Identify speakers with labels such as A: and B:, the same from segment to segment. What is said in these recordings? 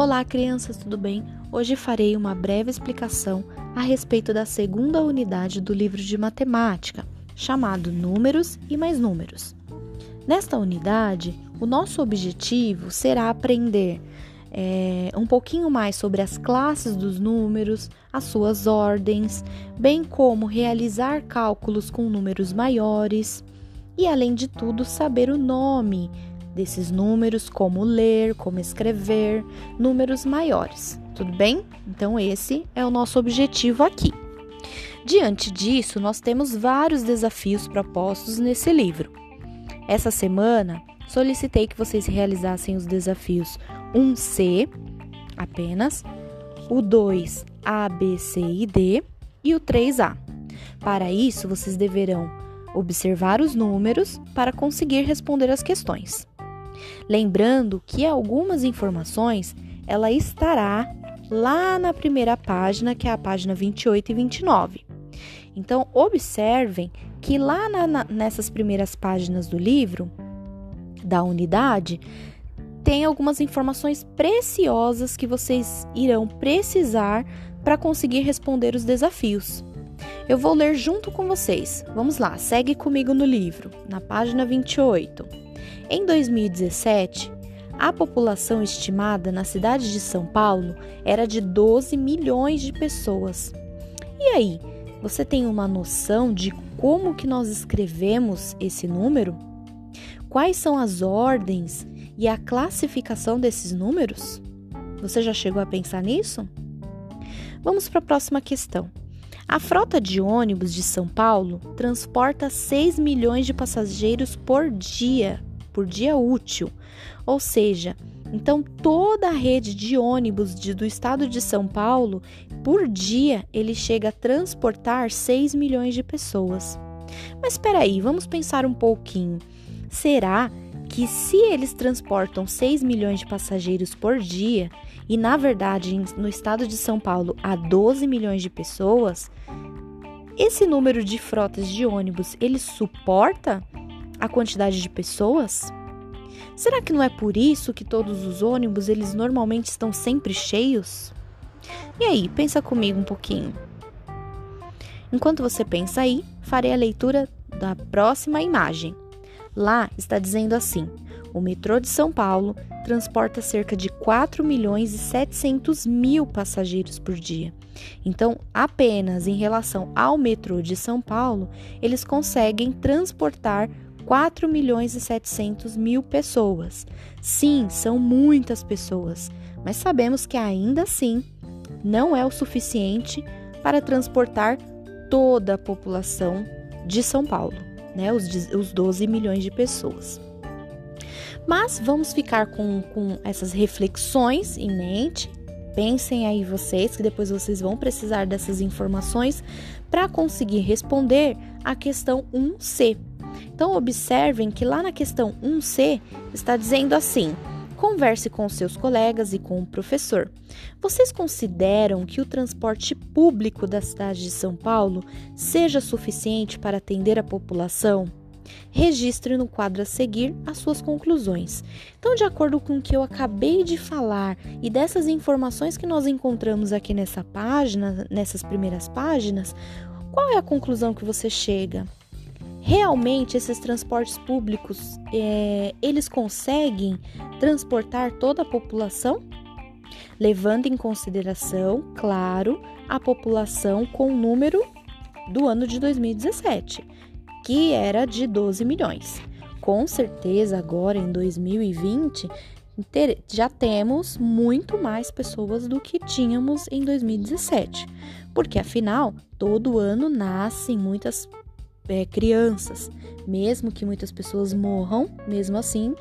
A: Olá, crianças, tudo bem? Hoje farei uma breve explicação a respeito da segunda unidade do livro de matemática, chamado Números e mais Números. Nesta unidade, o nosso objetivo será aprender é, um pouquinho mais sobre as classes dos números, as suas ordens, bem como realizar cálculos com números maiores e, além de tudo, saber o nome desses números, como ler, como escrever, números maiores. Tudo bem? Então, esse é o nosso objetivo aqui. Diante disso, nós temos vários desafios propostos nesse livro. Essa semana, solicitei que vocês realizassem os desafios 1C apenas, o 2 A, B, C e D e o 3A. Para isso, vocês deverão observar os números para conseguir responder as questões. Lembrando que algumas informações ela estará lá na primeira página, que é a página 28 e 29. Então, observem que lá na, na, nessas primeiras páginas do livro, da unidade, tem algumas informações preciosas que vocês irão precisar para conseguir responder os desafios. Eu vou ler junto com vocês. Vamos lá, segue comigo no livro, na página 28. Em 2017, a população estimada na cidade de São Paulo era de 12 milhões de pessoas. E aí, você tem uma noção de como que nós escrevemos esse número? Quais são as ordens e a classificação desses números? Você já chegou a pensar nisso? Vamos para a próxima questão. A frota de ônibus de São Paulo transporta 6 milhões de passageiros por dia por dia útil. Ou seja, então toda a rede de ônibus de, do estado de São Paulo, por dia, ele chega a transportar 6 milhões de pessoas. Mas espera aí, vamos pensar um pouquinho. Será que se eles transportam 6 milhões de passageiros por dia, e na verdade no estado de São Paulo há 12 milhões de pessoas, esse número de frotas de ônibus ele suporta a quantidade de pessoas? Será que não é por isso que todos os ônibus eles normalmente estão sempre cheios? E aí, pensa comigo um pouquinho. Enquanto você pensa aí, farei a leitura da próxima imagem. Lá está dizendo assim: o metrô de São Paulo transporta cerca de 4 milhões e 700 mil passageiros por dia. Então, apenas em relação ao metrô de São Paulo, eles conseguem transportar 4 milhões e 700 mil pessoas. Sim, são muitas pessoas, mas sabemos que ainda assim não é o suficiente para transportar toda a população de São Paulo, né? Os, os 12 milhões de pessoas. Mas vamos ficar com, com essas reflexões em mente. Pensem aí vocês, que depois vocês vão precisar dessas informações para conseguir responder a questão 1C, então, observem que lá na questão 1C está dizendo assim: converse com seus colegas e com o professor. Vocês consideram que o transporte público da cidade de São Paulo seja suficiente para atender a população? Registre no quadro a seguir as suas conclusões. Então, de acordo com o que eu acabei de falar e dessas informações que nós encontramos aqui nessa página, nessas primeiras páginas, qual é a conclusão que você chega? Realmente esses transportes públicos é, eles conseguem transportar toda a população, levando em consideração, claro, a população com o número do ano de 2017, que era de 12 milhões. Com certeza, agora em 2020, já temos muito mais pessoas do que tínhamos em 2017, porque afinal, todo ano nascem muitas é, crianças. Mesmo que muitas pessoas morram, mesmo assim,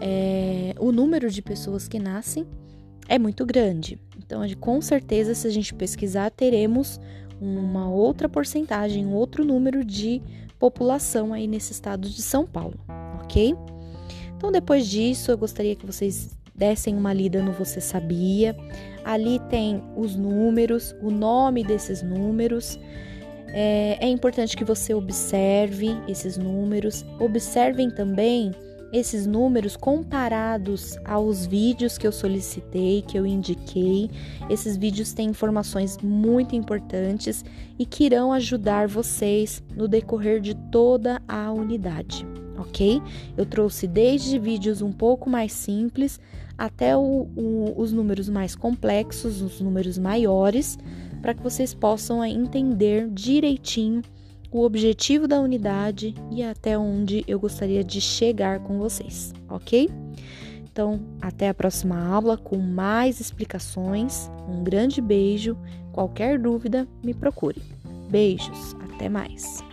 A: é, o número de pessoas que nascem é muito grande. Então, com certeza, se a gente pesquisar, teremos uma outra porcentagem, um outro número de população aí nesse estado de São Paulo, ok? Então, depois disso, eu gostaria que vocês dessem uma lida no Você Sabia. Ali tem os números, o nome desses números. É, é importante que você observe esses números, observem também esses números comparados aos vídeos que eu solicitei, que eu indiquei. Esses vídeos têm informações muito importantes e que irão ajudar vocês no decorrer de toda a unidade, ok? Eu trouxe desde vídeos um pouco mais simples até o, o, os números mais complexos, os números maiores, para que vocês possam entender direitinho o objetivo da unidade e até onde eu gostaria de chegar com vocês, ok? Então, até a próxima aula com mais explicações. Um grande beijo. Qualquer dúvida, me procure. Beijos, até mais.